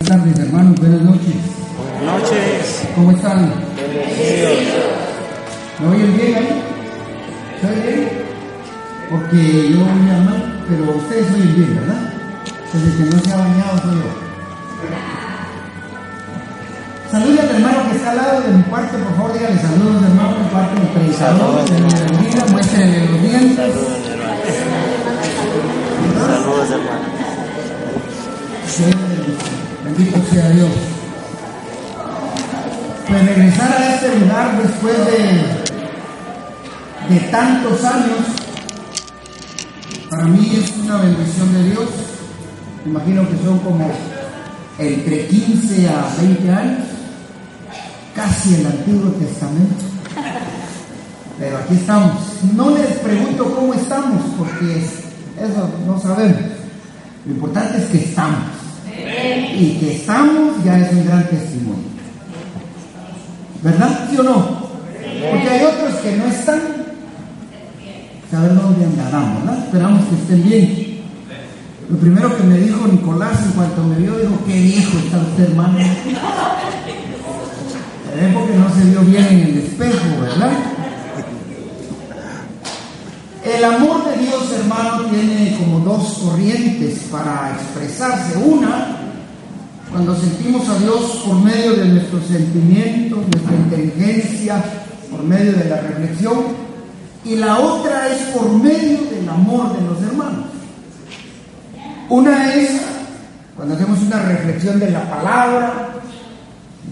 Buenas tardes, hermanos. Buenas noches. Buenas noches. ¿Cómo están? ¿Me oyen bien ahí? ¿Se oye bien? Porque yo oía mal, pero ustedes oyen bien, ¿verdad? Pues el que no se ha bañado soy yo. Saluda al hermano que está al lado de mi cuarto, por favor, dígale saludos, hermano, mi parte del predicador, de mi bendiga, muéstrenle los dientes. Saludos, hermano. Sí, bendito sea Dios. Pues regresar a este lugar después de, de tantos años, para mí es una bendición de Dios. Imagino que son como entre 15 a 20 años, casi el Antiguo Testamento. Pero aquí estamos. No les pregunto cómo estamos, porque eso no sabemos. Lo importante es que estamos. Y que estamos ya es un gran testimonio. ¿Verdad? ¿Sí o no? Porque hay otros que no están. Saber dónde andarán, ¿verdad? Esperamos que estén bien. Lo primero que me dijo Nicolás en cuanto me vio, dijo, qué viejo está usted, hermano. Es porque no se vio bien en el espejo, ¿verdad? El amor de Dios, hermano, tiene como dos corrientes para expresarse. Una, cuando sentimos a Dios por medio de nuestros sentimientos, nuestra inteligencia, por medio de la reflexión. Y la otra es por medio del amor de los hermanos. Una es cuando hacemos una reflexión de la palabra,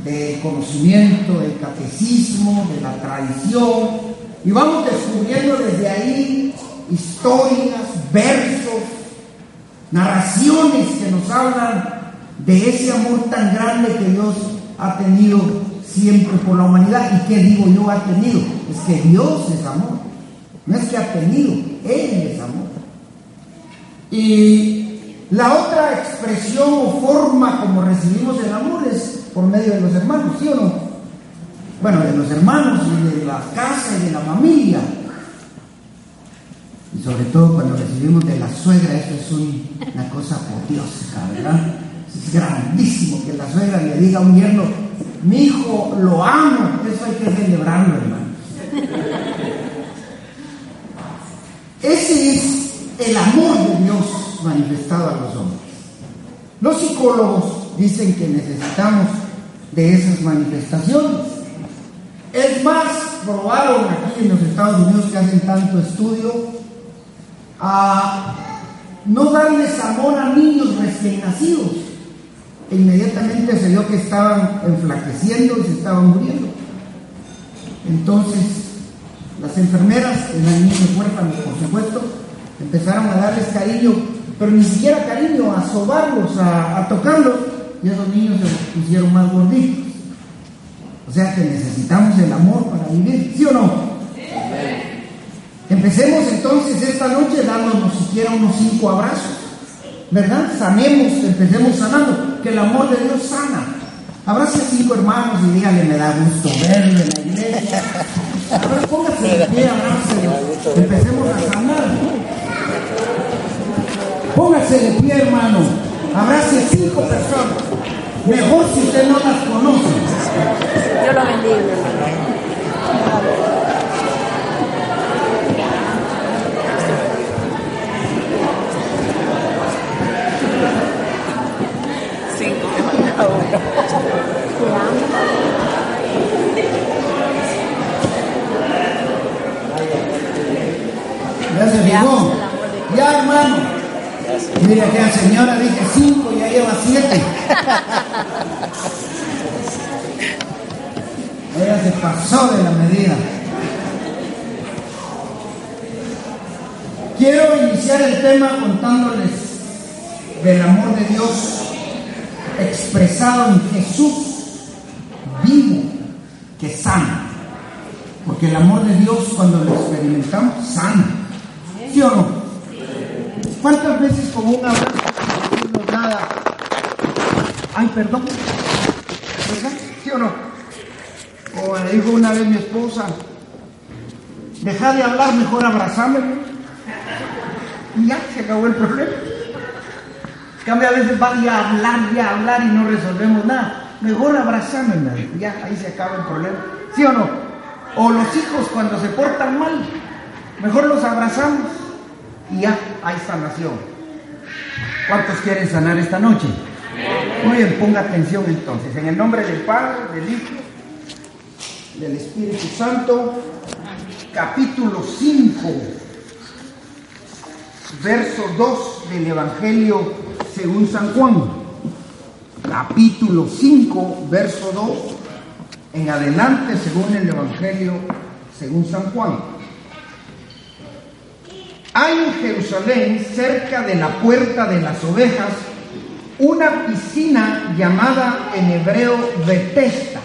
del conocimiento, del catecismo, de la tradición, y vamos descubriendo desde ahí historias, versos, narraciones que nos hablan de ese amor tan grande que Dios ha tenido siempre por la humanidad. ¿Y qué digo yo ha tenido? Es que Dios es amor. No es que ha tenido, Él es amor. Y la otra expresión o forma como recibimos el amor es por medio de los hermanos, ¿sí o no? Bueno, de los hermanos y de la casa y de la familia. Y sobre todo cuando recibimos de la suegra, esto es una cosa odiosa, ¿verdad? Es grandísimo que la suegra le diga a un yerno, mi hijo lo amo, eso hay que celebrarlo, hermano. Ese es el amor de Dios manifestado a los hombres. Los psicólogos dicen que necesitamos de esas manifestaciones. Es más, probaron aquí en los Estados Unidos que hacen tanto estudio a no darles amor a niños recién nacidos. E inmediatamente se vio que estaban enflaqueciendo y se estaban muriendo. Entonces, las enfermeras, eran niños huérfanos, por supuesto, empezaron a darles cariño, pero ni siquiera cariño, a sobarlos, a, a tocarlos, y esos niños se pusieron más gorditos. O sea que necesitamos el amor para vivir, ¿sí o no? Empecemos entonces esta noche dándonos siquiera unos cinco abrazos, ¿verdad? Sanemos, empecemos sanando, que el amor de Dios sana. Abrace cinco hermanos y dígale, me da gusto verlo en la iglesia. A ver, póngase de pie, abrácelo. Empecemos a sanar. Póngase de pie, hermano. Abrace cinco personas. Mejor si usted no las conoce. Yo lo bendiga, hermano. Ya se fijó. Ya, hermano. Mira que la señora dije cinco, ya lleva siete. Ella se pasó de la medida. Quiero iniciar el tema contándoles del amor de Dios expresado en Jesús que sana. Porque el amor de Dios cuando lo experimentamos sana. ¿Sí o no? ¿Cuántas veces con un abrazo nada? Ay, perdón. ¿Sí o no? Como me dijo una vez mi esposa, deja de hablar, mejor abrazame. Y ya se acabó el problema. Cambia a veces va a hablar y a hablar y no resolvemos nada. Mejor abrazame, ya ahí se acaba el problema. ¿Sí o no? O los hijos cuando se portan mal, mejor los abrazamos y ya hay sanación. ¿Cuántos quieren sanar esta noche? Muy bien, ponga atención entonces. En el nombre del Padre, del Hijo, del Espíritu Santo, capítulo 5, verso 2 del Evangelio según San Juan. Capítulo 5, verso 2 en adelante según el Evangelio según San Juan. Hay en Jerusalén, cerca de la puerta de las ovejas, una piscina llamada en hebreo Betesta.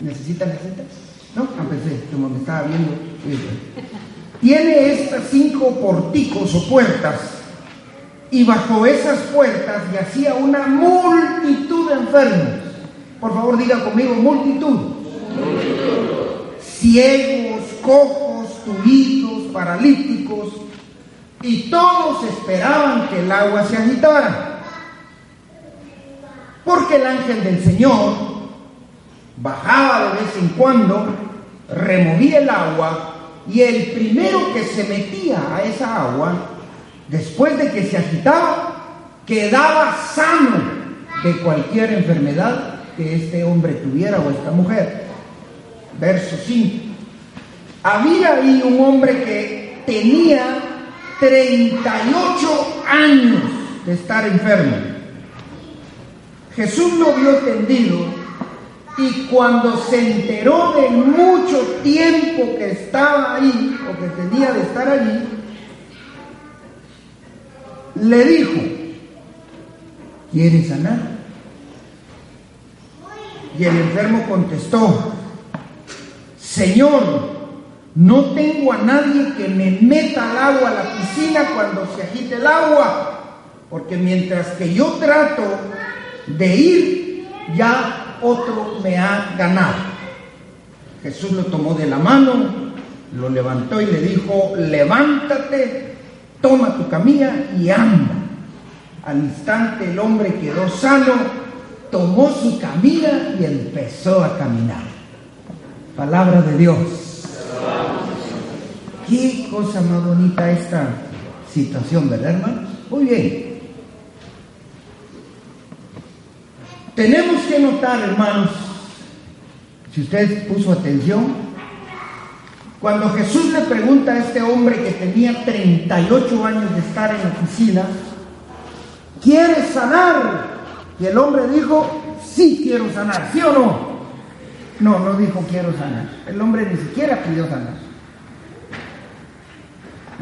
¿Necesitan recetas? No, empecé, como me estaba viendo. Tiene estas cinco porticos o puertas, y bajo esas puertas yacía una multitud de enfermos. Por favor, diga conmigo, multitud. Ciegos, cojos, tubitos, paralíticos, y todos esperaban que el agua se agitara. Porque el ángel del Señor bajaba de vez en cuando, removía el agua y el primero que se metía a esa agua, después de que se agitaba, quedaba sano de cualquier enfermedad que este hombre tuviera o esta mujer. Verso 5. Había ahí un hombre que tenía 38 años de estar enfermo. Jesús lo vio tendido y cuando se enteró del mucho tiempo que estaba ahí o que tenía de estar allí, le dijo, ¿quieres sanar? Y el enfermo contestó, Señor, no tengo a nadie que me meta al agua a la piscina cuando se agite el agua, porque mientras que yo trato de ir, ya otro me ha ganado. Jesús lo tomó de la mano, lo levantó y le dijo, levántate, toma tu camilla y anda. Al instante el hombre quedó sano, tomó su camilla y empezó a caminar. Palabra de Dios. Qué cosa más bonita esta situación, ¿verdad, hermanos? Muy bien. Tenemos que notar, hermanos, si usted puso atención, cuando Jesús le pregunta a este hombre que tenía 38 años de estar en la oficina, ¿quieres sanar? Y el hombre dijo, sí quiero sanar, ¿sí o no? No, no dijo quiero sanar. El hombre ni siquiera pidió sanar.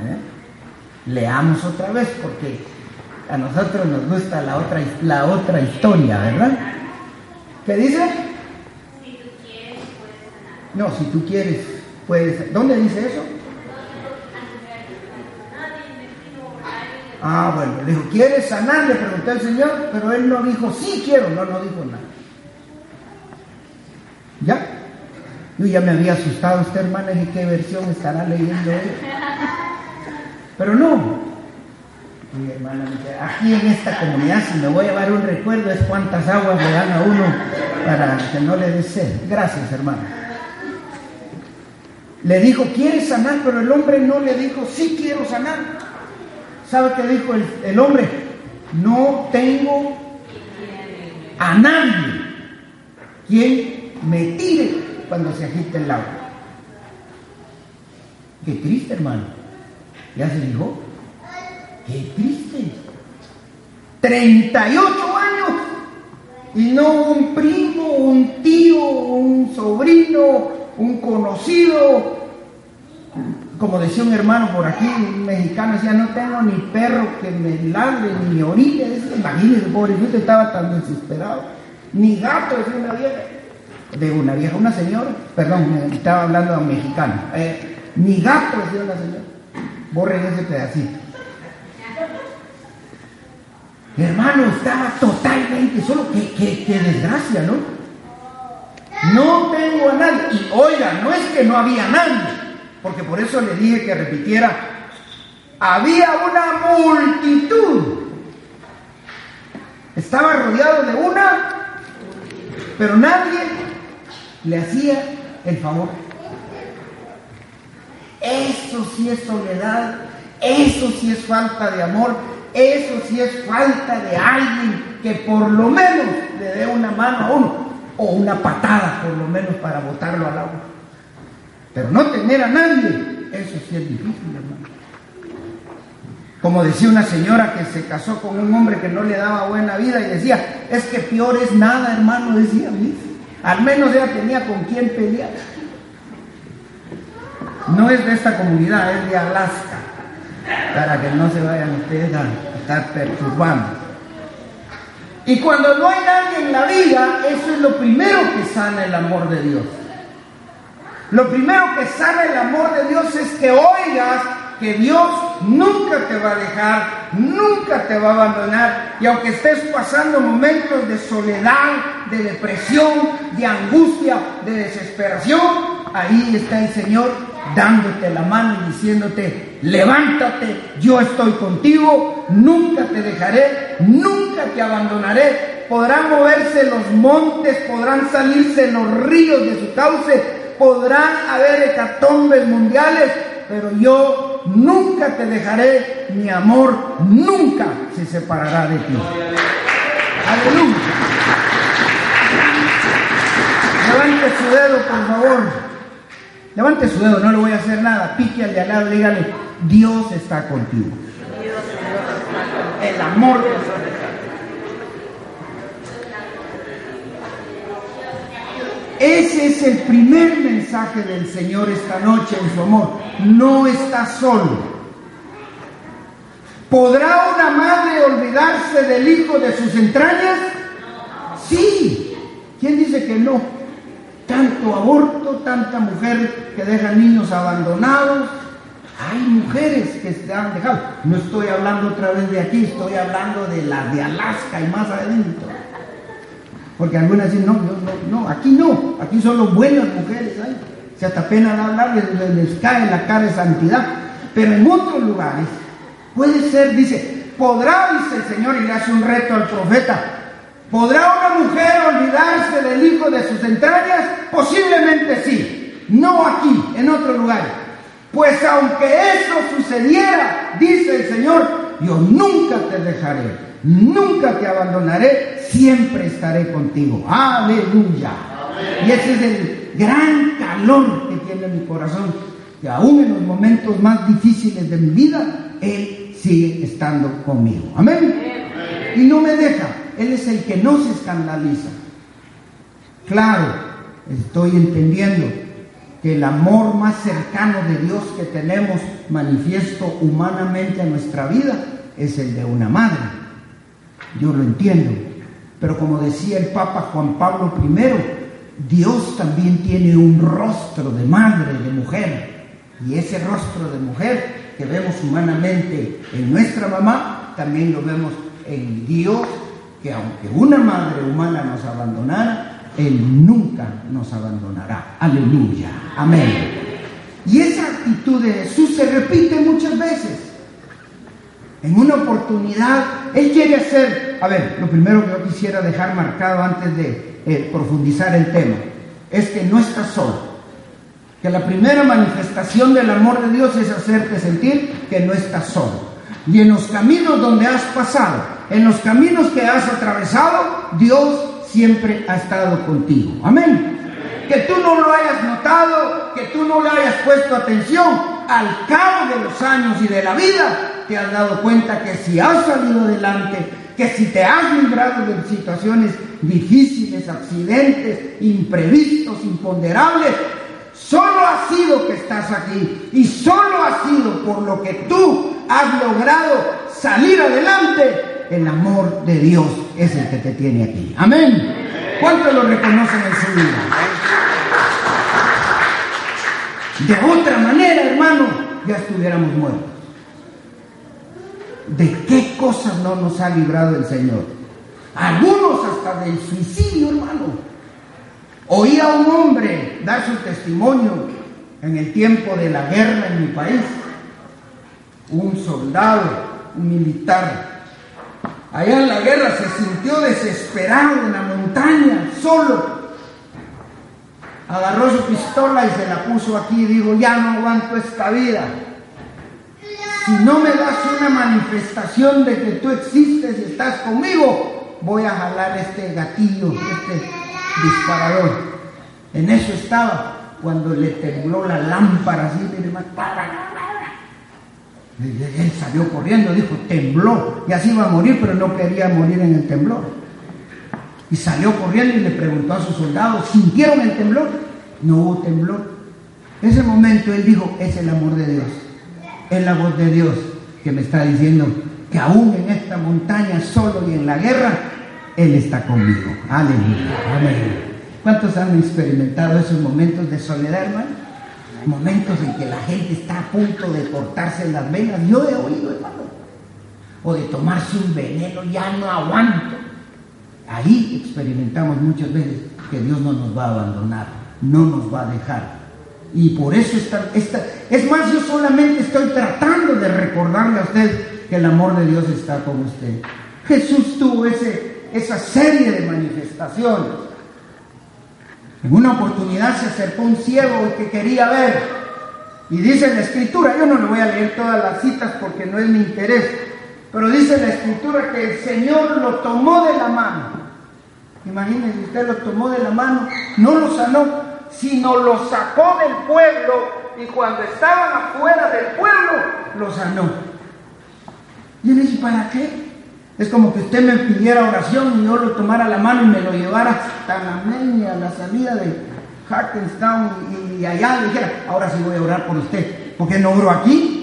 ¿Eh? Leamos otra vez porque a nosotros nos gusta la otra, la otra historia, ¿verdad? ¿Qué dice? No, si tú quieres, puedes. ¿Dónde dice eso? Ah, bueno, le dijo, ¿quieres sanar? Le preguntó el Señor, pero él no dijo, sí quiero, no, no dijo nada. ¿Ya? Yo ya me había asustado usted, hermana, y qué versión estará leyendo hoy. Pero no. Mi hermana aquí en esta comunidad, si me voy a llevar un recuerdo, es cuántas aguas le dan a uno para que no le dé sed. Gracias, hermano. Le dijo, ¿quieres sanar? Pero el hombre no le dijo, sí quiero sanar. ¿Sabe qué dijo el, el hombre? No tengo a nadie quien me tire cuando se agite el agua. Qué triste, hermano. ¿Ya se dijo? Qué triste. 38 años. Y no un primo, un tío, un sobrino, un conocido. Como decía un hermano por aquí, un mexicano, decía, no tengo ni perro que me ladre, ni orilla. Imagínese, pobrecito, estaba tan desesperado. Ni gato, decía una vieja. de una vieja, una señora, perdón, estaba hablando a un mexicano. Eh, mi gato, decía la señora. Borren ese pedacito. Hermano, estaba totalmente solo. Qué, qué, qué desgracia, ¿no? No tengo a nadie. Y oiga, no es que no había nadie, porque por eso le dije que repitiera. Había una multitud. Estaba rodeado de una, pero nadie le hacía el favor. Eso sí es soledad, eso sí es falta de amor, eso sí es falta de alguien que por lo menos le dé una mano a uno o una patada por lo menos para botarlo al agua. Pero no tener a nadie, eso sí es difícil, hermano. Como decía una señora que se casó con un hombre que no le daba buena vida y decía, es que peor es nada, hermano, decía mí. Al menos ella tenía con quién pelear. No es de esta comunidad, es de Alaska, para que no se vayan ustedes a estar perturbando. Y cuando no hay nadie en la vida, eso es lo primero que sana el amor de Dios. Lo primero que sana el amor de Dios es que oigas que Dios nunca te va a dejar, nunca te va a abandonar. Y aunque estés pasando momentos de soledad, de depresión, de angustia, de desesperación, ahí está el Señor dándote la mano y diciéndote, levántate, yo estoy contigo, nunca te dejaré, nunca te abandonaré. Podrán moverse los montes, podrán salirse los ríos de su cauce, podrán haber hecatombes mundiales, pero yo nunca te dejaré, mi amor nunca se separará de ti. Aleluya. Levante su dedo, por favor. Levante su dedo, no le voy a hacer nada. Pique al de al lado, dígale, Dios está contigo. El amor de Dios. Ese es el primer mensaje del Señor esta noche en su amor. No está solo. ¿Podrá una madre olvidarse del hijo de sus entrañas? Sí. ¿Quién dice que no? Tanto aborto, tanta mujer que deja niños abandonados. Hay mujeres que se han dejado. No estoy hablando otra vez de aquí, estoy hablando de la de Alaska y más adentro. Porque algunas dicen, no, no, no, no, aquí no, aquí solo buenas mujeres hay. Si hasta pena hablar, les, les cae la cara de santidad. Pero en otros lugares, puede ser, dice, podrá, dice el Señor, y le hace un reto al profeta, ¿podrá una mujer olvidarse del hijo de sus entrañas? Posiblemente sí, no aquí, en otro lugar. Pues aunque eso sucediera, dice el Señor, yo nunca te dejaré, nunca te abandonaré, siempre estaré contigo. Aleluya. Y ese es el gran calor que tiene mi corazón, que aún en los momentos más difíciles de mi vida, Él sigue estando conmigo. Amén. Y no me deja. Él es el que no se escandaliza. Claro, estoy entendiendo que el amor más cercano de Dios que tenemos manifiesto humanamente a nuestra vida es el de una madre. Yo lo entiendo. Pero como decía el Papa Juan Pablo I, Dios también tiene un rostro de madre, de mujer. Y ese rostro de mujer que vemos humanamente en nuestra mamá, también lo vemos en Dios, que aunque una madre humana nos abandonara, Él nunca nos abandonará. Aleluya. Amén. Y esa actitud de Jesús se repite muchas veces. En una oportunidad, Él quiere hacer, a ver, lo primero que yo quisiera dejar marcado antes de eh, profundizar el tema, es que no estás solo. Que la primera manifestación del amor de Dios es hacerte sentir que no estás solo. Y en los caminos donde has pasado, en los caminos que has atravesado, Dios siempre ha estado contigo. Amén. Que tú no lo hayas notado, que tú no le hayas puesto atención, al cabo de los años y de la vida, te has dado cuenta que si has salido adelante, que si te has librado de situaciones difíciles, accidentes, imprevistos, imponderables, solo ha sido que estás aquí y solo ha sido por lo que tú has logrado salir adelante el amor de Dios es el que te tiene aquí. Amén. ¿Cuántos lo reconocen en su vida? De otra manera, hermano, ya estuviéramos muertos. ¿De qué cosas no nos ha librado el Señor? Algunos hasta del suicidio, hermano. Oí a un hombre dar su testimonio en el tiempo de la guerra en mi país. Un soldado, un militar. Allá en la guerra se sintió desesperado en la montaña, solo. Agarró su pistola y se la puso aquí y ya no aguanto esta vida. Si no me das una manifestación de que tú existes y estás conmigo, voy a jalar este gatillo, este disparador. En eso estaba cuando le tembló la lámpara así, él salió corriendo, dijo, tembló, y así iba a morir, pero no quería morir en el temblor. Y salió corriendo y le preguntó a sus soldados, ¿sintieron el temblor? No hubo temblor. Ese momento él dijo, es el amor de Dios, es la voz de Dios que me está diciendo que aún en esta montaña solo y en la guerra, Él está conmigo. Aleluya. Amén. ¿Cuántos han experimentado esos momentos de soledad, hermano? Momentos en que la gente está a punto de cortarse las venas. Yo he oído, hermano. O de tomarse un veneno, ya no aguanto. Ahí experimentamos muchas veces que Dios no nos va a abandonar, no nos va a dejar. Y por eso está, esta, es más, yo solamente estoy tratando de recordarle a usted que el amor de Dios está con usted. Jesús tuvo ese, esa serie de manifestaciones en una oportunidad se acercó un ciego que quería ver. Y dice la escritura, yo no le voy a leer todas las citas porque no es mi interés, pero dice la escritura que el Señor lo tomó de la mano. Imagínense, usted lo tomó de la mano, no lo sanó, sino lo sacó del pueblo y cuando estaban afuera del pueblo, lo sanó. Y él dice, ¿para qué? Es como que usted me pidiera oración y yo lo tomara la mano y me lo llevara la salida de Hackenstown y, allá le dijera, ahora sí voy a orar por usted. ¿Por qué no oro aquí?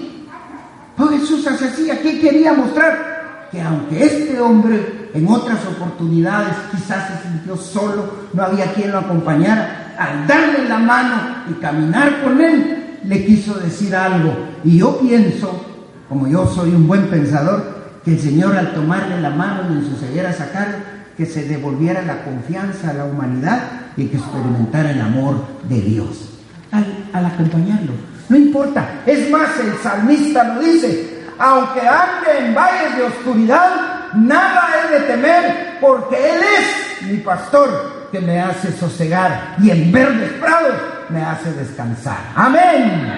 Jesús hace así, aquí quería mostrar que aunque este hombre en otras oportunidades quizás se sintió solo, no había quien lo acompañara, al darle la mano y caminar con él, le quiso decir algo. Y yo pienso, como yo soy un buen pensador, que el Señor al tomarle la mano y en su ceguera sacar, que se devolviera la confianza a la humanidad y que experimentara el amor de Dios al, acompañarlo. No importa, es más, el salmista lo dice, aunque ande en valles de oscuridad, nada he de temer, porque Él es mi pastor que me hace sosegar y en verdes prados me hace descansar. Amén.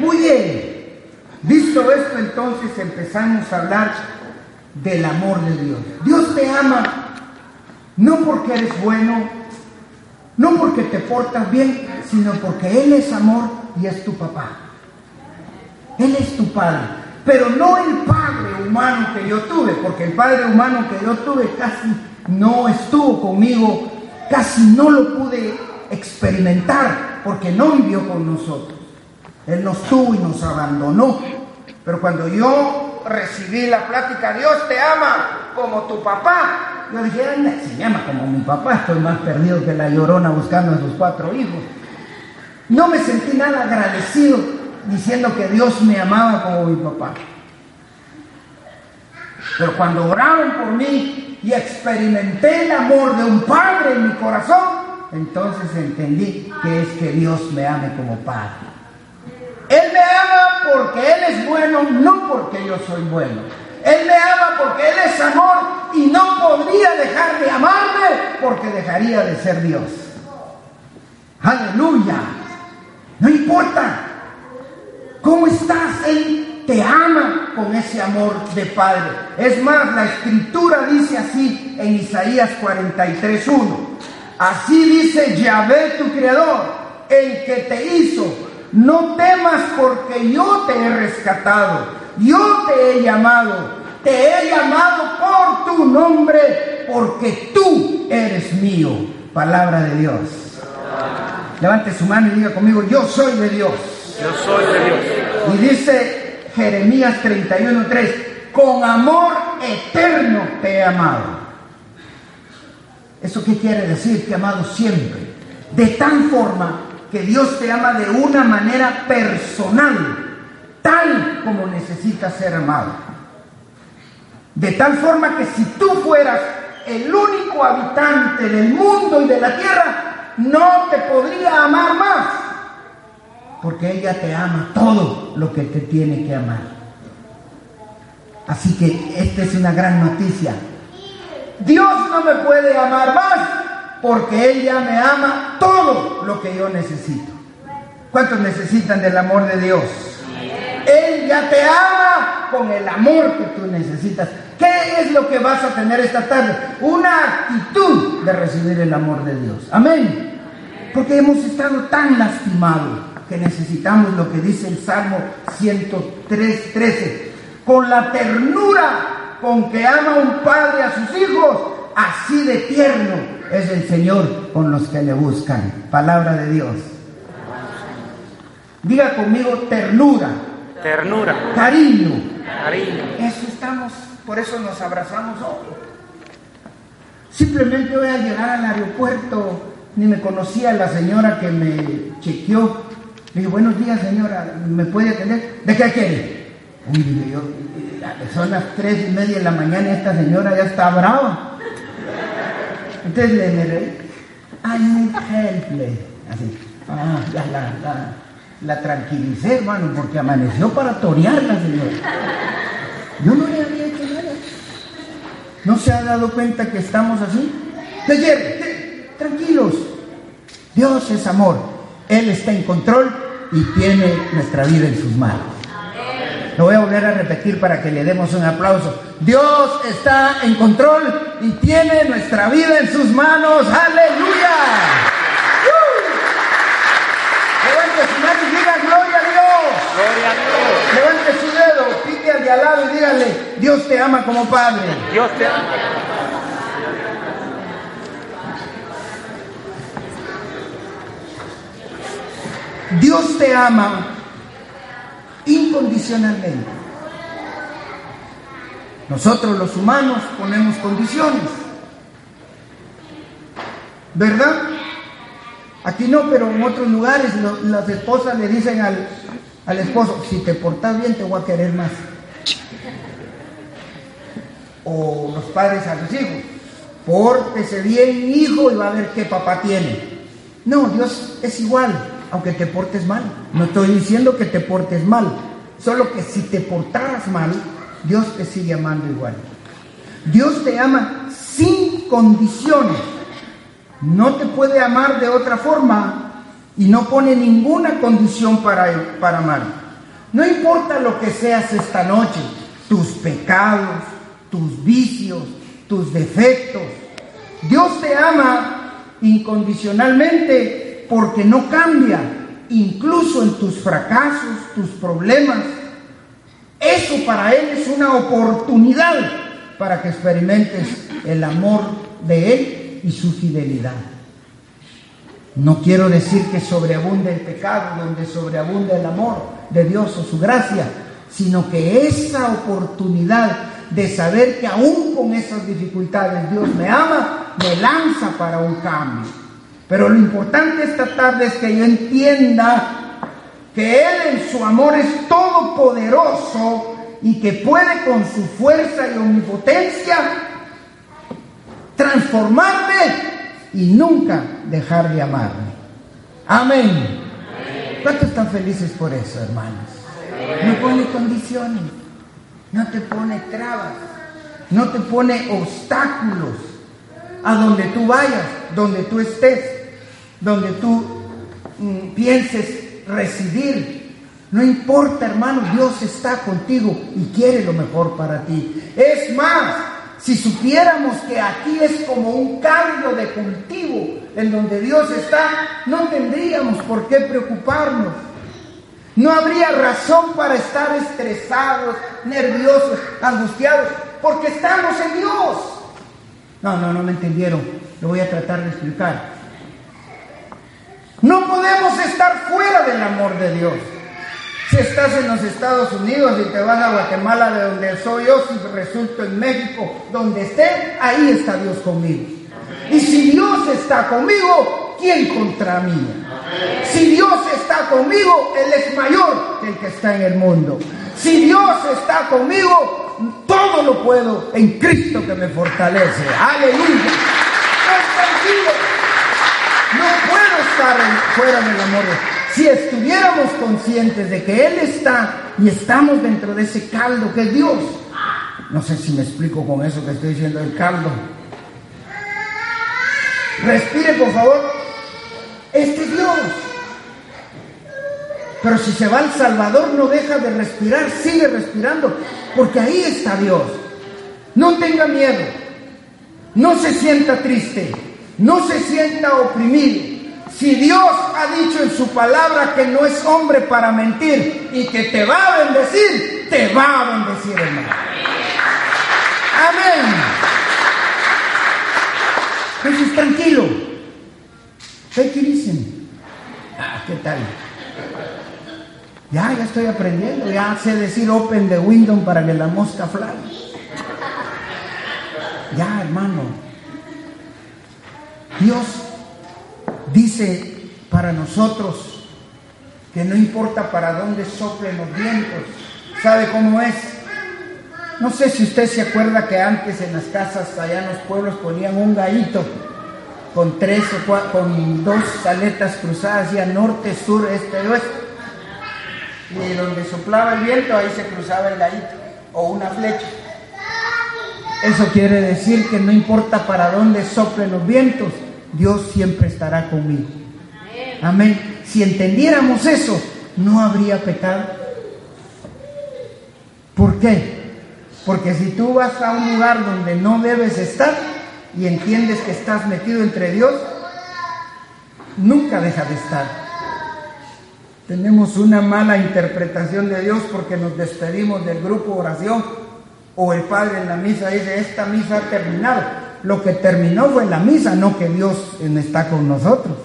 Muy bien. Visto esto, entonces empezamos a hablar del amor de Dios. Dios te ama no porque eres bueno, no porque te portas bien, sino porque Él es amor y es tu papá. Él es tu padre. Pero no el padre humano que yo tuve, porque el padre humano que yo tuve casi no estuvo conmigo, casi no lo pude experimentar, porque no vivió con nosotros. Él nos tuvo y nos abandonó. Pero cuando yo recibí la plática, Dios te ama como tu papá. Yo dije, si me ama como mi papá, estoy más perdido que la llorona buscando a sus cuatro hijos. No me sentí nada agradecido diciendo que Dios me amaba como mi papá. Pero cuando oraron por mí y experimenté el amor de un padre en mi corazón, entonces entendí que es que Dios me ame como padre. Él me ama porque Él es bueno, no porque yo soy bueno. Él me ama porque Él es amor y no podría dejar de amarme porque dejaría de ser Dios. Aleluya. No importa cómo estás, Él te ama con ese amor de Padre. Es más, la escritura dice así en Isaías 43.1. Así dice Yahvé tu Creador, el que te hizo no temas porque yo te he rescatado, yo te he llamado, te he llamado por tu nombre, porque tú eres mío. Palabra de Dios. Levante su mano y diga conmigo, yo soy de Dios. Yo soy de Dios. Y dice Jeremías 31:3, con amor eterno te he amado. ¿Eso qué quiere decir? Te he amado siempre. De tal forma que Dios te ama de una manera personal, tal como necesitas ser amado. De tal forma que si tú fueras el único habitante del mundo y de la tierra, no te podría amar más. Porque ella te ama todo lo que te tiene que amar. Así que esta es una gran noticia. Dios no me puede amar más porque Él ya me ama todo lo que yo necesito. ¿Cuántos necesitan del amor de Dios? Ya te ama con el amor que tú necesitas. ¿Qué es lo que vas a tener esta tarde? Una actitud de recibir el amor de Dios. Amén. Porque hemos estado tan lastimados que necesitamos lo que dice el Salmo 103, 13. Con la ternura con que ama un padre a sus hijos, así de tierno es el Señor con los que le buscan. Palabra de Dios. Diga conmigo ternura. Ternura. Cariño. Cariño. Eso estamos, por eso nos abrazamos hoy. Simplemente voy a llegar al aeropuerto, ni me conocía la señora que me chequeó. Le dije, buenos días señora, ¿me puede atender? ¿De qué quiere? Uy, dije yo, son las tres y media de la mañana y esta señora ya está brava. Entonces le, le reí, I need help. Así, ah, la, la, la, la tranquilicé, hermano, porque amaneció para torearla, señora. Yo no le había hecho nada. ¿No se ha dado cuenta que estamos así? Tranquilos. Dios es amor. Él está en control y tiene nuestra vida en sus manos. Lo voy a volver a repetir para que le demos un aplauso. Dios está en control y tiene nuestra vida en sus manos. Aleluya. ¡Uh! Levante su mano y diga gloria a Dios. Gloria a Dios. Levante su dedo, pique al de al lado y dígale, Dios te ama como Padre. Dios te ama. Dios te ama incondicionalmente. Nosotros los humanos ponemos condiciones. ¿Verdad? Aquí no, pero en otros lugares las esposas le dicen al, al esposo, si te portas bien te voy a querer más. O los padres a los hijos, pórtese bien hijo y va a ver qué papá tiene. No, Dios es igual, aunque te portes mal. No estoy diciendo que te portes mal, solo que si te portaras mal, Dios te sigue amando igual. Dios te ama sin condiciones. No te puede amar de otra forma y no pone ninguna condición para, para amar. No importa lo que seas esta noche, tus pecados, tus vicios, tus defectos. Dios te ama incondicionalmente porque no cambia, incluso en tus fracasos, tus problemas. Eso para Él es una oportunidad para que experimentes el amor de Él y su fidelidad. No quiero decir que sobreabunde el pecado, donde sobreabunde el amor de Dios o su gracia, sino que esa oportunidad de saber que aún con esas dificultades Dios me ama, me lanza para un cambio. Pero lo importante esta tarde es que yo entienda que Él en su amor es todopoderoso y que puede con su fuerza y omnipotencia transformarme y nunca dejar de amarme. Amén. ¿Cuántos están felices por eso, hermanos? No pone condiciones, no te pone trabas, no te pone obstáculos a donde tú vayas, donde tú estés, donde tú mm, pienses residir. No importa, hermano, Dios está contigo y quiere lo mejor para ti. Es más, si supiéramos que aquí es como un cambio de cultivo en donde Dios está, no tendríamos por qué preocuparnos. No habría razón para estar estresados, nerviosos, angustiados, porque estamos en Dios. No, no, no me entendieron. Lo voy a tratar de explicar. No podemos estar fuera del amor de Dios. Si estás en los Estados Unidos y te vas a Guatemala, de donde soy yo, si resulto en México, donde esté, ahí está Dios conmigo. Y si Dios está conmigo, ¿quién contra mí? Si Dios está conmigo, Él es mayor que el que está en el mundo. Si Dios está conmigo, todo lo puedo en Cristo que me fortalece. Aleluya. tranquilo. No puedo estar fuera del amor de si estuviéramos conscientes de que Él está y estamos dentro de ese caldo que es Dios, no sé si me explico con eso que estoy diciendo el caldo. Respire, por favor. Este es Dios. Pero si se va al Salvador, no deja de respirar, sigue respirando, porque ahí está Dios. No tenga miedo, no se sienta triste, no se sienta oprimido. Si Dios ha dicho en su palabra que no es hombre para mentir y que te va a bendecir, te va a bendecir, hermano. Amén. Entonces, tranquilo. Take it Ah, ¿qué tal? Ya, ya estoy aprendiendo. Ya sé decir open the window para que la mosca fly. Ya, hermano. Dios dice para nosotros que no importa para dónde soplen los vientos, ¿sabe cómo es? No sé si usted se acuerda que antes en las casas allá en los pueblos ponían un gallito con tres o cuatro, con dos aletas cruzadas, ya norte, sur, este y oeste. Y donde soplaba el viento, ahí se cruzaba el gallito o una flecha. Eso quiere decir que no importa para dónde soplen los vientos, Dios siempre estará conmigo. Amén. Si entendiéramos eso, no habría pecado. ¿Por qué? Porque si tú vas a un lugar donde no debes estar y entiendes que estás metido entre Dios, nunca deja de estar. Tenemos una mala interpretación de Dios porque nos despedimos del grupo oración o el Padre en la misa dice, esta misa ha terminado. Lo que terminó fue la misa, no que Dios está con nosotros.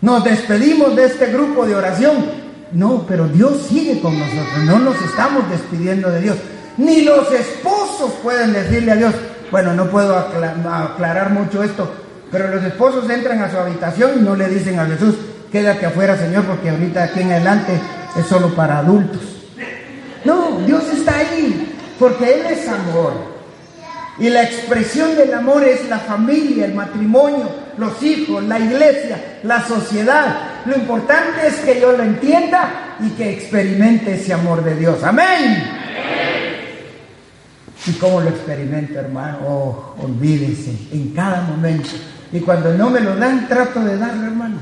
Nos despedimos de este grupo de oración. No, pero Dios sigue con nosotros. No nos estamos despidiendo de Dios. Ni los esposos pueden decirle a Dios, bueno, no puedo aclarar mucho esto, pero los esposos entran a su habitación y no le dicen a Jesús, quédate afuera, Señor, porque ahorita aquí en adelante es solo para adultos. No, Dios está ahí, porque Él es amor. Y la expresión del amor es la familia, el matrimonio, los hijos, la iglesia, la sociedad. Lo importante es que yo lo entienda y que experimente ese amor de Dios. Amén. ¿Y cómo lo experimento, hermano? Oh, olvídese, en cada momento. Y cuando no me lo dan, trato de darle, hermano.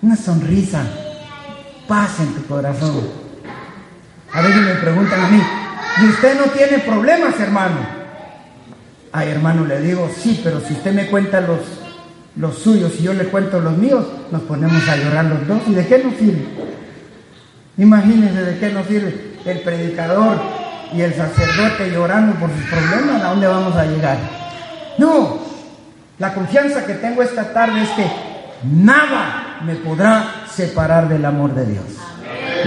Una sonrisa, paz en tu corazón. A veces me preguntan a mí, ¿y usted no tiene problemas, hermano? Ay, hermano, le digo, sí, pero si usted me cuenta los, los suyos y yo le cuento los míos, nos ponemos a llorar los dos. ¿Y de qué nos sirve? Imagínense de qué nos sirve el predicador y el sacerdote llorando por sus problemas. ¿A dónde vamos a llegar? No, la confianza que tengo esta tarde es que nada me podrá separar del amor de Dios.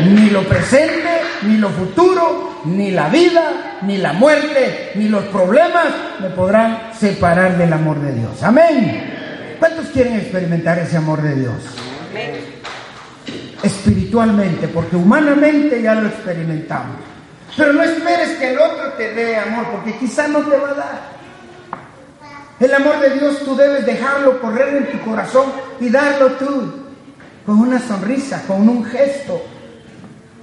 Ni lo presente, ni lo futuro, ni la vida, ni la muerte, ni los problemas me podrán separar del amor de Dios. Amén. ¿Cuántos quieren experimentar ese amor de Dios? Espiritualmente, porque humanamente ya lo experimentamos. Pero no esperes que el otro te dé amor, porque quizá no te va a dar. El amor de Dios tú debes dejarlo correr en tu corazón y darlo tú con una sonrisa, con un gesto,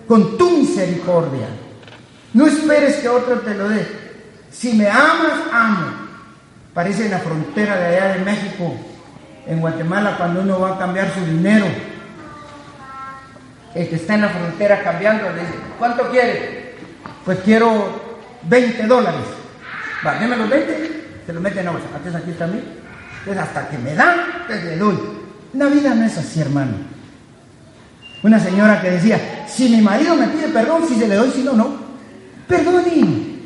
con tu misericordia. No esperes que otro te lo dé. Si me amas, amo. Parece en la frontera de allá de México, en Guatemala, cuando uno va a cambiar su dinero. El que está en la frontera cambiando le dice, ¿cuánto quiere? Pues quiero 20 dólares. Va, déme los 20, se lo meten a bolsa. Aquí también. Entonces hasta que me dan, pues le doy. La vida no es así, hermano. Una señora que decía, si mi marido me pide perdón, si se le doy, si no, no. Perdone.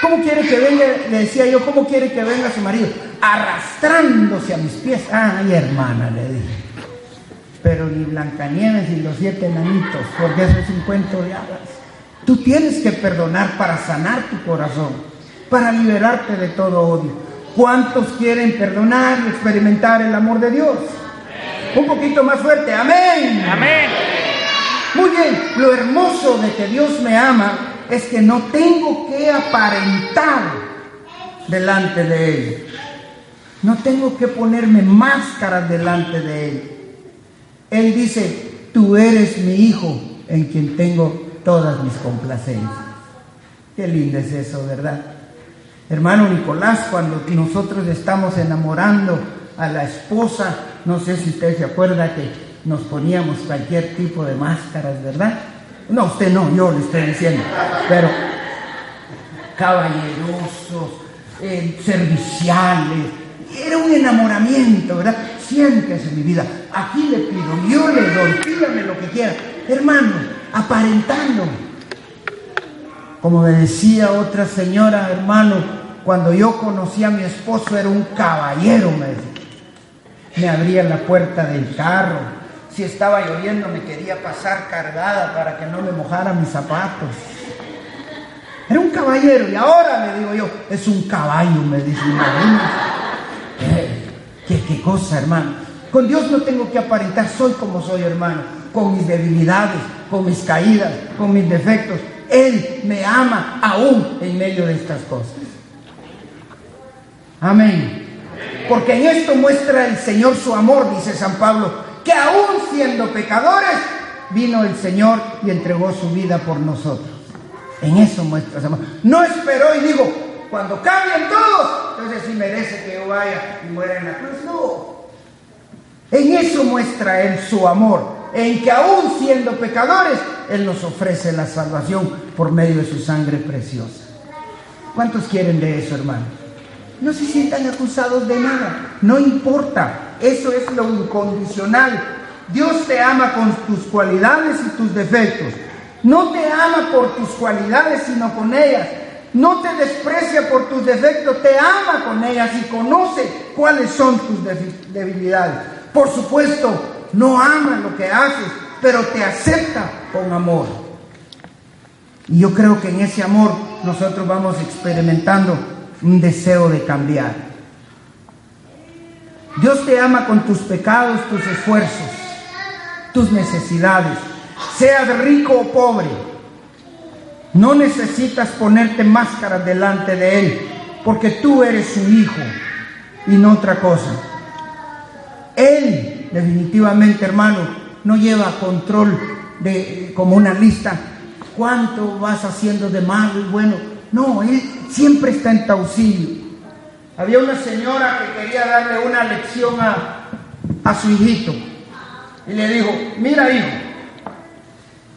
¿Cómo quiere que venga? Le decía yo, ¿cómo quiere que venga su marido? Arrastrándose a mis pies. Ay, hermana, le dije. pero ni Blancanieves ni los siete enanitos, porque eso es un cuento de hadas. Tú tienes que perdonar para sanar tu corazón, para liberarte de todo odio. ¿Cuántos quieren perdonar y experimentar el amor de Dios? Un poquito más fuerte, amén. Amén. Muy bien, lo hermoso de que Dios me ama es que no tengo que aparentar delante de Él. No tengo que ponerme máscaras delante de Él. Él dice, tú eres mi hijo en quien tengo todas mis complacencias. Qué lindo es eso, ¿verdad? Hermano Nicolás, cuando nosotros estamos enamorando a la esposa, no sé si usted se acuerda que nos poníamos cualquier tipo de máscaras, ¿verdad? No, usted no, yo le estoy diciendo, pero caballerosos, eh, serviciales, era un enamoramiento, ¿verdad? Siéntese mi vida, aquí le pido, yo le doy, pídame lo que quiera. Hermano, aparentando. Como me decía otra señora, hermano, cuando yo conocí a mi esposo era un caballero, me decía. Me abría la puerta del carro. Si estaba lloviendo me quería pasar cargada para que no me mojara mis zapatos. Era un caballero y ahora le digo yo, es un caballo, me dice. Eh, ¿Qué, qué cosa, hermano. Con Dios no tengo que aparentar, soy como soy, hermano, con mis debilidades, con mis caídas, con mis defectos. Él me ama aún en medio de estas cosas. Amén. Porque en esto muestra el Señor su amor, dice San Pablo, que aún siendo pecadores, vino el Señor y entregó su vida por nosotros. En eso muestra amor. No esperó y digo, cuando cambien todos, entonces sí merece que yo vaya y muera en la cruz. No. En eso muestra Él su amor, en que aún siendo pecadores, Él nos ofrece la salvación por medio de su sangre preciosa. ¿Cuántos quieren de eso, hermano? No se sientan acusados de nada, no importa, eso es lo incondicional. Dios te ama con tus cualidades y tus defectos. No te ama por tus cualidades, sino con ellas. No te desprecia por tus defectos, te ama con ellas y conoce cuáles son tus debilidades. Por supuesto, no ama lo que haces, pero te acepta con amor. Y yo creo que en ese amor nosotros vamos experimentando un deseo de cambiar. Dios te ama con tus pecados, tus esfuerzos, tus necesidades, seas rico o pobre. No necesitas ponerte máscaras delante de Él, porque tú eres su hijo y no otra cosa. Él, definitivamente, hermano, no lleva control de como una lista. ¿Cuánto vas haciendo de malo y bueno? No, Él siempre está en tu auxilio. Había una señora que quería darle una lección a, a su hijito y le dijo, mira hijo,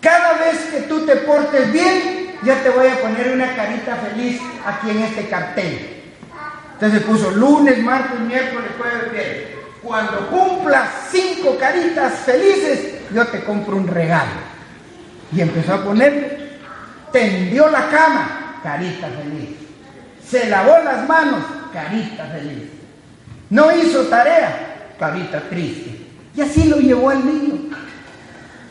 cada vez que tú te portes bien, ya te voy a poner una carita feliz aquí en este cartel. Entonces puso lunes, martes, miércoles, jueves, viernes. Cuando cumplas cinco caritas felices, yo te compro un regalo. Y empezó a ponerle, tendió la cama, carita feliz. Se lavó las manos, carita feliz. No hizo tarea, carita triste. Y así lo llevó al niño.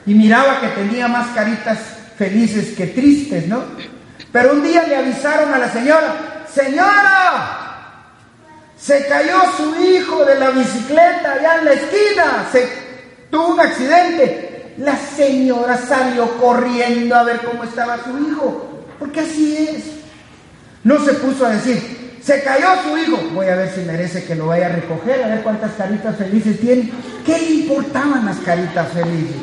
Y miraba que tenía más caritas felices que tristes, ¿no? Pero un día le avisaron a la señora, señora, se cayó su hijo de la bicicleta allá en la esquina, se tuvo un accidente. La señora salió corriendo a ver cómo estaba su hijo, porque así es. No se puso a decir, se cayó su hijo, voy a ver si merece que lo vaya a recoger, a ver cuántas caritas felices tiene. ¿Qué le importaban las caritas felices?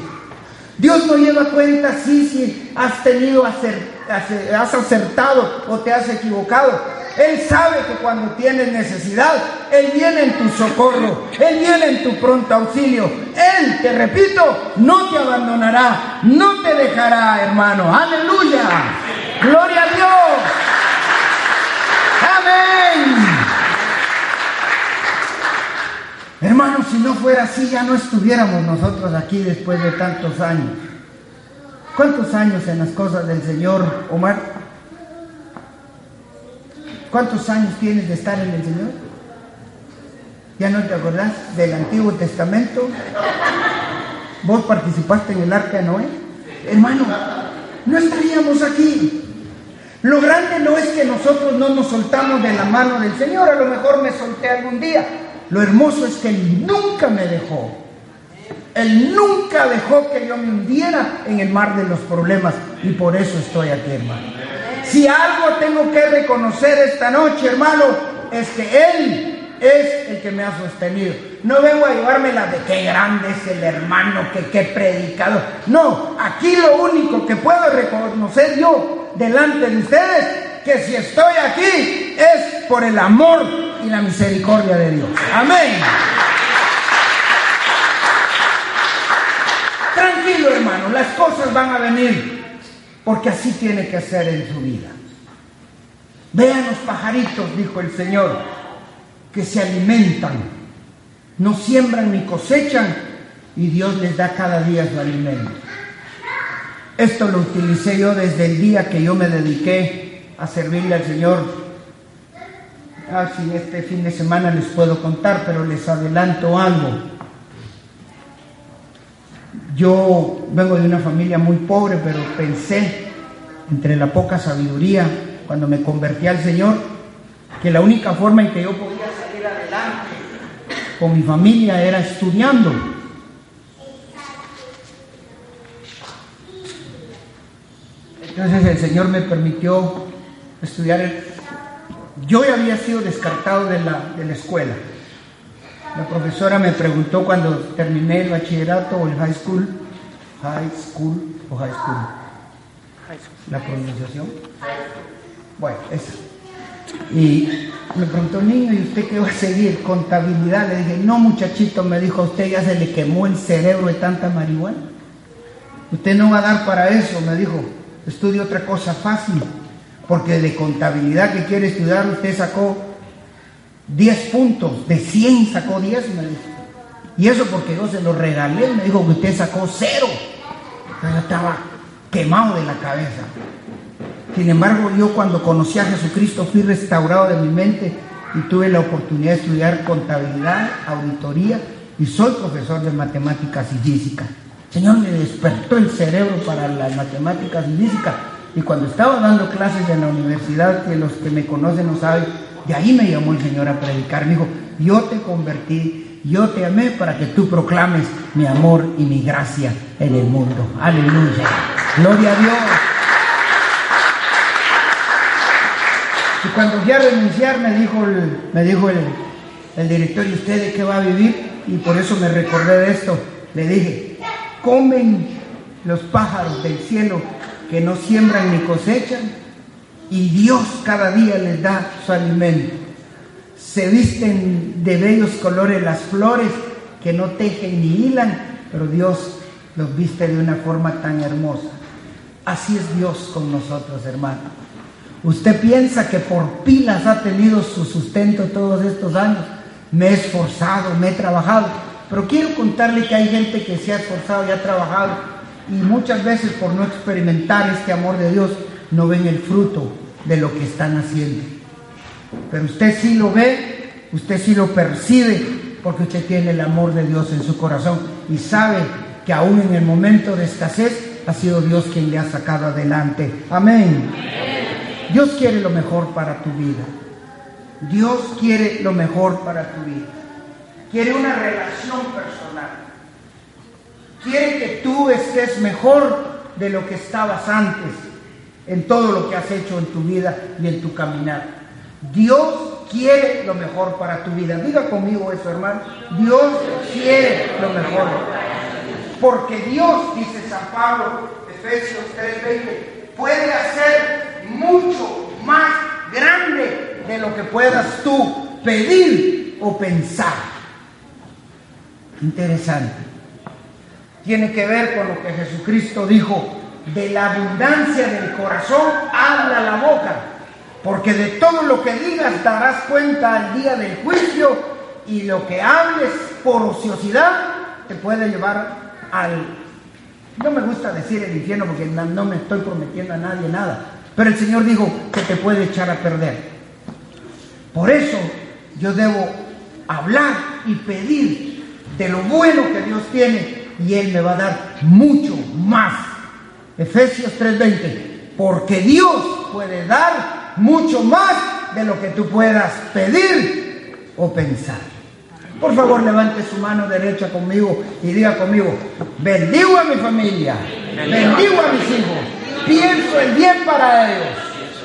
Dios no lleva cuenta si, si has tenido, has acertado o te has equivocado. Él sabe que cuando tienes necesidad, Él viene en tu socorro, Él viene en tu pronto auxilio. Él, te repito, no te abandonará, no te dejará, hermano. Aleluya. Gloria a Dios. Amén. Hermano, si no fuera así, ya no estuviéramos nosotros aquí después de tantos años. ¿Cuántos años en las cosas del Señor, Omar? ¿Cuántos años tienes de estar en el Señor? ¿Ya no te acordás del Antiguo Testamento? ¿Vos participaste en el arca de Noé? Hermano, no estaríamos aquí. Lo grande no es que nosotros no nos soltamos de la mano del Señor, a lo mejor me solté algún día. Lo hermoso es que Él nunca me dejó. Él nunca dejó que yo me hundiera en el mar de los problemas y por eso estoy aquí, hermano. Si algo tengo que reconocer esta noche, hermano, es que Él es el que me ha sostenido. No vengo a llevarme la de qué grande es el hermano, que qué predicador. No, aquí lo único que puedo reconocer yo delante de ustedes, que si estoy aquí es por el amor y la misericordia de Dios. Amén. Tranquilo hermano, las cosas van a venir porque así tiene que ser en su vida. Vean los pajaritos, dijo el Señor, que se alimentan, no siembran ni cosechan y Dios les da cada día su alimento. Esto lo utilicé yo desde el día que yo me dediqué a servirle al Señor. Ah, si este fin de semana les puedo contar, pero les adelanto algo. Yo vengo de una familia muy pobre, pero pensé, entre la poca sabiduría, cuando me convertí al Señor, que la única forma en que yo podía con mi familia era estudiando. Entonces el Señor me permitió estudiar. Yo ya había sido descartado de la, de la escuela. La profesora me preguntó cuando terminé el bachillerato o el high school, high school o high school, la pronunciación. Bueno, eso. Y me preguntó, niño, ¿y usted qué va a seguir? Contabilidad. Le dije, no, muchachito, me dijo, a usted ya se le quemó el cerebro de tanta marihuana. Usted no va a dar para eso, me dijo. Estudie otra cosa fácil. Porque de contabilidad que quiere estudiar, usted sacó 10 puntos, de 100 sacó 10, me dijo. Y eso porque yo se lo regalé, me dijo que usted sacó cero. Entonces estaba quemado de la cabeza. Sin embargo, yo cuando conocí a Jesucristo fui restaurado de mi mente y tuve la oportunidad de estudiar contabilidad, auditoría y soy profesor de matemáticas y física. Señor me despertó el cerebro para las matemáticas y física. Y cuando estaba dando clases en la universidad, que los que me conocen no saben, de ahí me llamó el Señor a predicar. Me dijo, yo te convertí, yo te amé para que tú proclames mi amor y mi gracia en el mundo. Aleluya. Gloria a Dios. Y cuando fui a renunciar me dijo el, me dijo el, el director, ¿y usted qué va a vivir? Y por eso me recordé de esto. Le dije, comen los pájaros del cielo que no siembran ni cosechan y Dios cada día les da su alimento. Se visten de bellos colores las flores que no tejen ni hilan, pero Dios los viste de una forma tan hermosa. Así es Dios con nosotros, hermano. Usted piensa que por pilas ha tenido su sustento todos estos años. Me he esforzado, me he trabajado, pero quiero contarle que hay gente que se ha esforzado y ha trabajado y muchas veces por no experimentar este amor de Dios no ven el fruto de lo que están haciendo. Pero usted sí lo ve, usted sí lo percibe porque usted tiene el amor de Dios en su corazón y sabe que aún en el momento de escasez ha sido Dios quien le ha sacado adelante. Amén. Dios quiere lo mejor para tu vida. Dios quiere lo mejor para tu vida. Quiere una relación personal. Quiere que tú estés mejor de lo que estabas antes en todo lo que has hecho en tu vida y en tu caminar. Dios quiere lo mejor para tu vida. Diga conmigo eso, hermano. Dios quiere lo mejor. Porque Dios, dice San Pablo, Efesios 3:20, puede hacer mucho más grande de lo que puedas tú pedir o pensar. Interesante. Tiene que ver con lo que Jesucristo dijo, de la abundancia del corazón habla la boca, porque de todo lo que digas darás cuenta al día del juicio y lo que hables por ociosidad te puede llevar al... No me gusta decir el infierno porque no, me estoy prometiendo a nadie nada, pero el Señor dijo que te puede echar a perder. Por eso yo debo hablar y pedir de lo bueno que Dios tiene y Él me va a dar mucho más. Efesios 3:20, porque Dios puede dar mucho más de lo que tú puedas pedir o pensar. Por favor, levante su mano derecha conmigo y diga conmigo, bendigo a mi familia, bendigo a mis hijos, pienso el bien para ellos,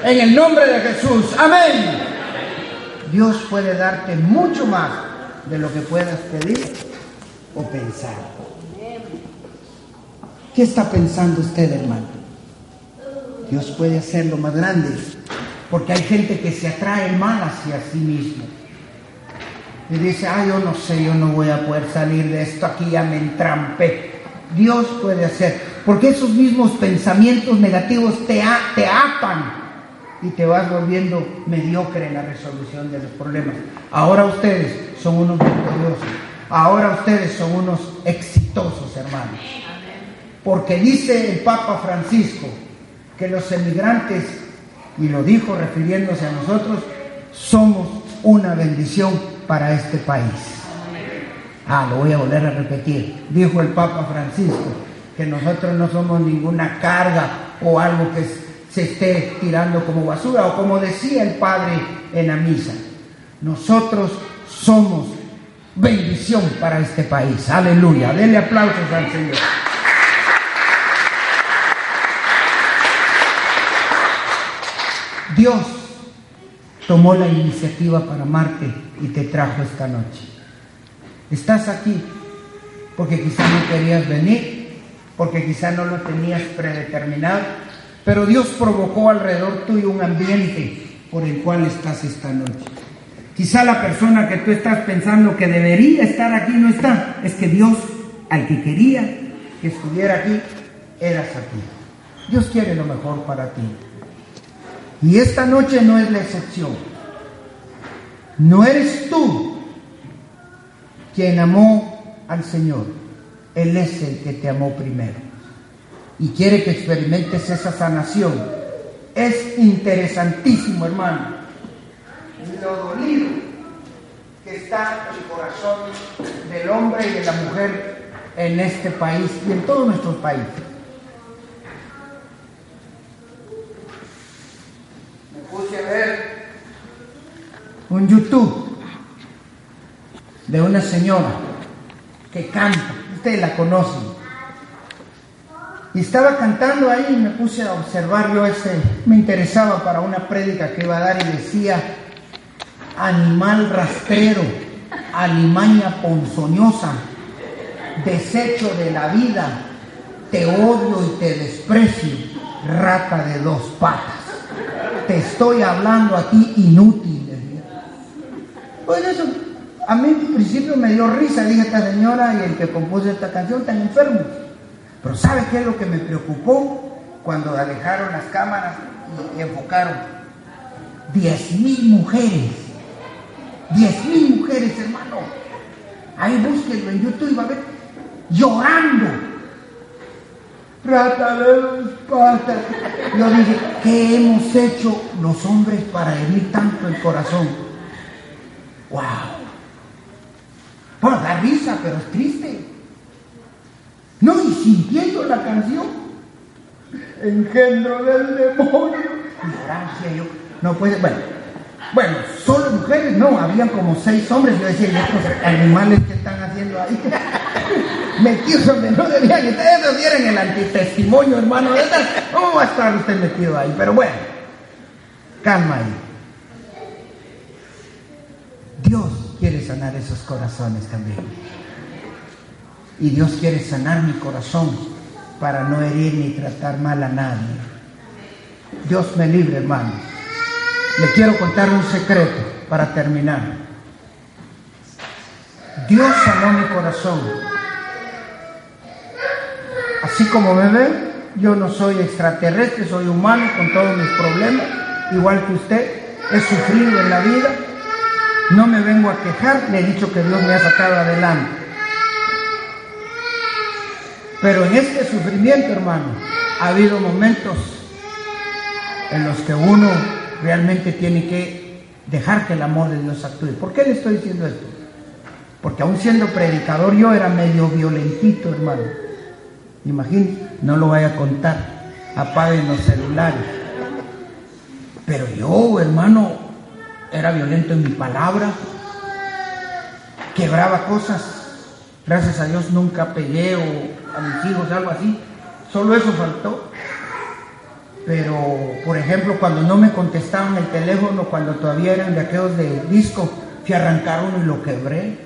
en el nombre de Jesús. Amén. Dios puede darte mucho más de lo que puedas pedir o pensar. ¿Qué está pensando usted, hermano? Dios puede hacerlo más grande, porque hay gente que se atrae mal hacia sí mismo. Y dice, ah, yo no sé, yo no voy a poder salir de esto, aquí ya me entrampé. Dios puede hacer, porque esos mismos pensamientos negativos te, te atan y te vas volviendo mediocre en la resolución de los problemas. Ahora ustedes son unos victoriosos, ahora ustedes son unos exitosos, hermanos. Porque dice el Papa Francisco que los emigrantes, y lo dijo refiriéndose a nosotros, somos una bendición para este país. Ah, lo voy a volver a repetir. Dijo el Papa Francisco que nosotros no somos ninguna carga o algo que se esté tirando como basura o como decía el Padre en la misa. Nosotros somos bendición para este país. Aleluya. Denle aplausos al Señor. Dios tomó la iniciativa para amarte y te trajo esta noche. Estás aquí porque quizá no querías venir, porque quizá no lo tenías predeterminado, pero Dios provocó alrededor tuyo un ambiente por el cual estás esta noche. Quizá la persona que tú estás pensando que debería estar aquí no está. Es que Dios, al que quería que estuviera aquí, eras aquí. Dios quiere lo mejor para ti. Y esta noche no es la excepción. No eres tú quien amó al Señor. Él es el que te amó primero. Y quiere que experimentes esa sanación. Es interesantísimo, hermano. Lo dolido que está el corazón del hombre y de la mujer en este país y en todos nuestros países. Puse a ver un YouTube de una señora que canta, ustedes la conocen. Y estaba cantando ahí y me puse a observar yo ese, me interesaba para una prédica que iba a dar y decía, animal rastrero, alimaña ponzoñosa, desecho de la vida, te odio y te desprecio, rata de dos patas. Te estoy hablando a ti inútil. Pues eso, a mí en principio me dio risa, dije esta señora y el que compuso esta canción están enfermos. Pero ¿sabe qué es lo que me preocupó cuando alejaron las cámaras y enfocaron? Diez mil mujeres. Diez mil mujeres, hermano. Ahí búsquenlo en YouTube y va a ver llorando. Rata de dos patas. Yo dije, ¿qué hemos hecho los hombres para herir tanto el corazón? ¡Wow! Bueno, da risa, pero es triste. No, y sintiendo la canción, engendro del demonio. Y orancia yo, no puede, bueno, bueno, solo mujeres, no, habían como seis hombres. Yo decía, ¿y estos animales que están haciendo ahí? Metidos donde no debían. Ustedes no dieron el antitestimonio, hermano. ¿Cómo va a estar usted metido ahí? Pero bueno, calma ahí. Dios quiere sanar esos corazones también. Y Dios quiere sanar mi corazón para no herir ni tratar mal a nadie. Dios me libre, hermano. Le quiero contar un secreto para terminar. Dios sanó mi corazón. Así como me ve, yo no soy extraterrestre, soy humano con todos mis problemas, igual que usted. He sufrido en la vida. No me vengo a quejar, le he dicho que Dios me ha sacado adelante. Pero en este sufrimiento, hermano, ha habido momentos en los que uno realmente tiene que dejar que el amor de Dios actúe. ¿Por qué le estoy diciendo esto? Porque aún siendo predicador yo era medio violentito, hermano. Imagínense, no lo vaya a contar. Apaguen los celulares. Pero yo, hermano, era violento en mi palabra. Quebraba cosas. Gracias a Dios nunca pegué o a mis hijos, algo así. Solo eso faltó. Pero, por ejemplo, cuando no me contestaban el teléfono, cuando todavía eran de aquellos de disco, fui a arrancar uno y lo quebré.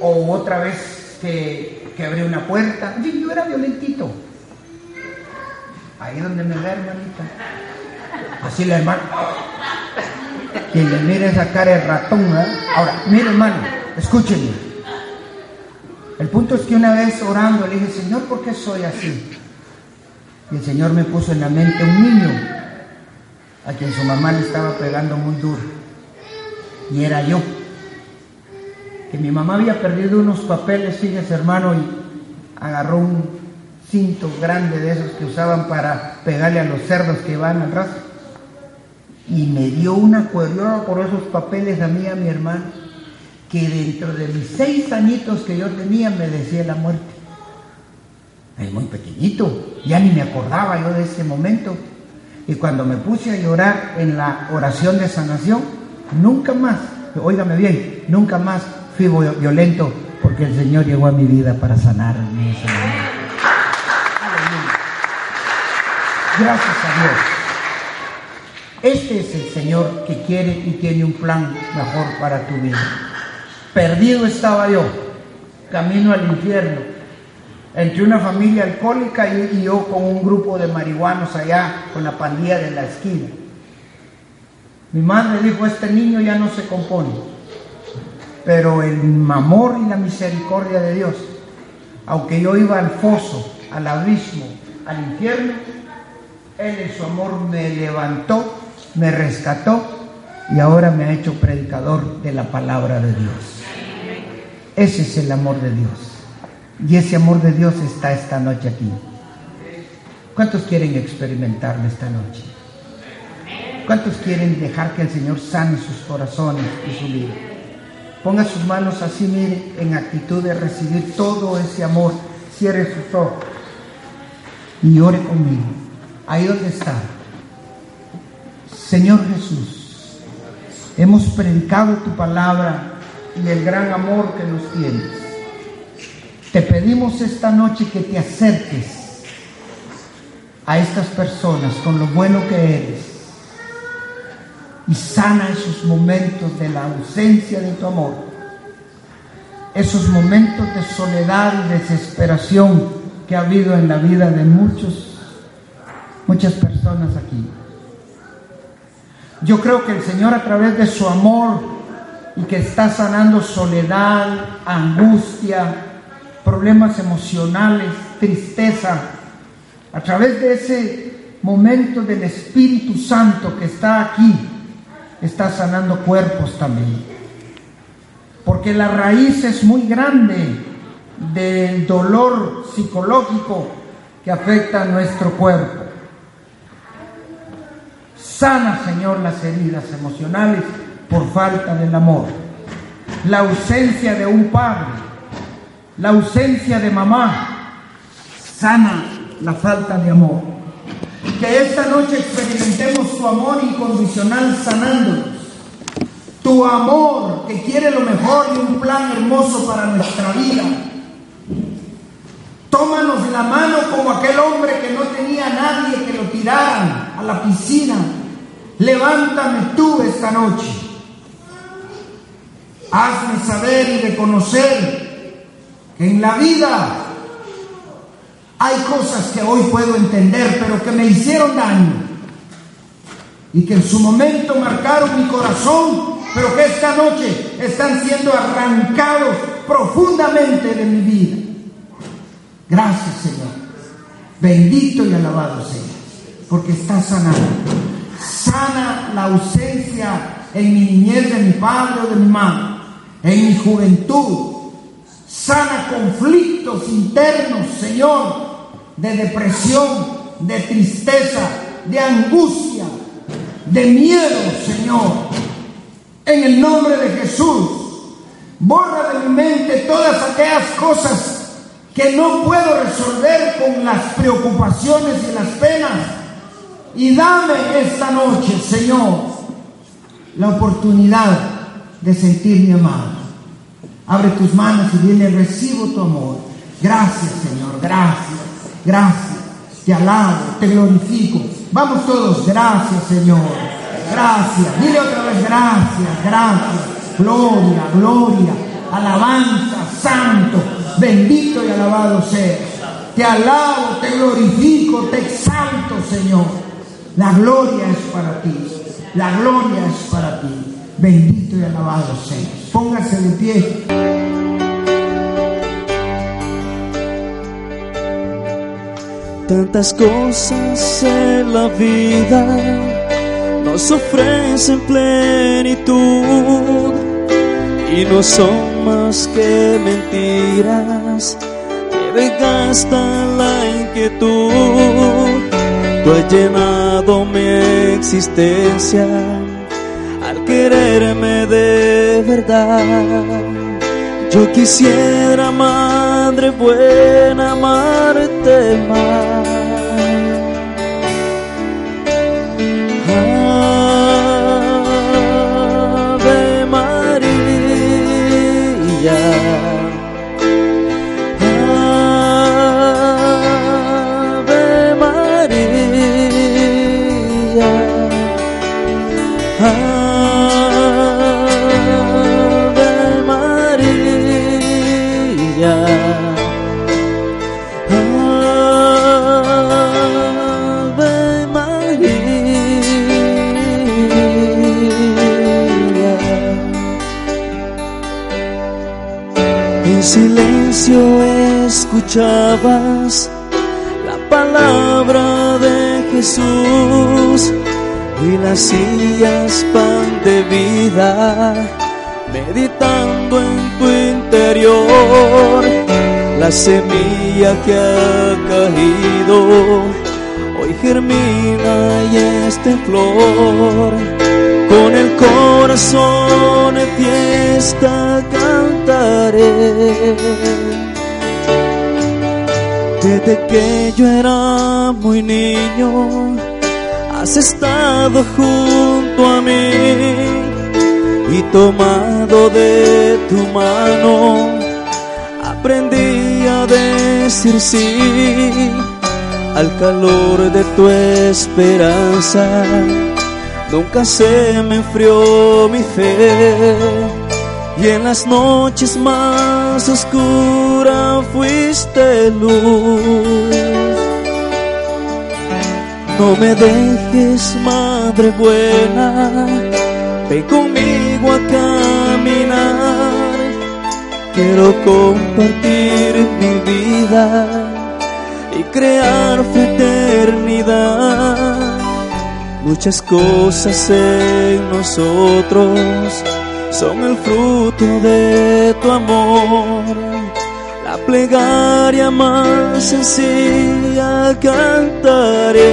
O otra vez que quebré una puerta. En fin, yo era violentito. Ahí donde me ve, hermanita. Así la hermana. Quien le mire esa cara de ratón, ¿verdad? Ahora, mire, hermano, escúchenme. El punto es que una vez orando le dije, Señor, ¿por qué soy así? Y el Señor me puso en la mente un niño a quien su mamá le estaba pegando muy duro. Y era yo. Que mi mamá había perdido unos papeles, fíjese hermano, y agarró un cinto grande de esos que usaban para pegarle a los cerdos que iban al. Y me dio una cuerda por esos papeles a mí, a mi hermano, que dentro de mis seis añitos que yo tenía me decía la muerte. Es muy pequeñito, ya ni me acordaba yo de ese momento. Y cuando me puse a llorar en la oración de sanación, nunca más, óigame bien, nunca más fui violento porque el Señor llegó a mi vida para sanarme. Gracias a Dios. Este es el Señor que quiere y tiene un plan mejor para tu vida. Perdido estaba yo, camino al infierno, entre una familia alcohólica y, yo con un grupo de marihuanos allá con la pandilla de la esquina. Mi madre dijo, este niño ya no se compone, pero el amor y la misericordia de Dios, aunque yo iba al foso, al abismo, al infierno, Él en su amor me levantó me rescató y ahora me ha hecho predicador de la palabra de Dios. Ese es el amor de Dios. Y ese amor de Dios está esta noche aquí. ¿Cuántos quieren experimentarlo esta noche? ¿Cuántos quieren dejar que el Señor sane sus corazones y su vida? Ponga sus manos así, mire, en actitud de recibir todo ese amor. Cierre sus ojos y ore conmigo. Ahí donde está. Señor Jesús, hemos predicado tu palabra y el gran amor que nos tienes. Te pedimos esta noche que te acerques a estas personas con lo bueno que eres y sana esos momentos de la ausencia de tu amor, esos momentos de soledad y desesperación que ha habido en la vida de muchos, muchas personas aquí. Yo creo que el Señor a través de su amor y que está sanando soledad, angustia, problemas emocionales, tristeza, a través de ese momento del Espíritu Santo que está aquí, está sanando cuerpos también. Porque la raíz es muy grande del dolor psicológico que afecta a nuestro cuerpo. Sana, Señor, las heridas emocionales por falta del amor. La ausencia de un padre, la ausencia de mamá, sana la falta de amor. Que esta noche experimentemos tu amor incondicional sanándonos. Tu amor que quiere lo mejor y un plan hermoso para nuestra vida. Tómanos la mano como aquel hombre que no tenía a nadie que lo tiraran a la piscina Levántame tú esta noche. Hazme saber y reconocer que en la vida hay cosas que hoy puedo entender, pero que me hicieron daño. Y que en su momento marcaron mi corazón, pero que esta noche están siendo arrancados profundamente de mi vida. Gracias, Señor. Bendito y alabado sea, porque está sanando sana la ausencia en mi niñez de mi padre o de mi madre, en mi juventud. Sana conflictos internos, Señor, de depresión, de tristeza, de angustia, de miedo, Señor. En el nombre de Jesús, Borra de mi mente todas aquellas cosas que no puedo resolver con las preocupaciones y las penas. Y dame esta noche, Señor, la oportunidad de sentirme amado. Abre tus manos y dile, recibo tu amor. Gracias, Señor, gracias, gracias. Te alabo, te glorifico. Vamos todos, gracias, Señor. Gracias. Dile otra vez, gracias, gracias. Gloria, gloria, alabanza, santo, bendito y alabado sea. Te alabo, te glorifico, te exalto, Señor. La gloria es para ti. La gloria es para ti. Bendito y alabado sea. Póngase de pie. Tantas cosas en la vida nos ofrecen plenitud y no son más que mentiras que desgastan la inquietud. Tú has llenado mi existencia al quererme de verdad. Yo quisiera, madre buena, amarte más. Pan de vida, meditando en tu interior, la semilla que ha caído, hoy germina y está en flor, con el corazón en fiesta cantaré. Desde que yo era muy niño, has estado junto a mí y tomado de tu mano, aprendí a decir sí al calor de tu esperanza. Nunca se me enfrió mi fe y en las noches más oscuras fuiste luz. No me dejes, madre buena, ven conmigo a caminar. Quiero compartir mi vida y crear fraternidad. Muchas cosas en nosotros son el fruto de tu amor. Plegaria más sencilla cantaré.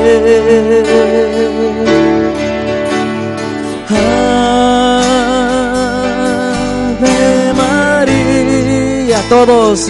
Ave María, todos.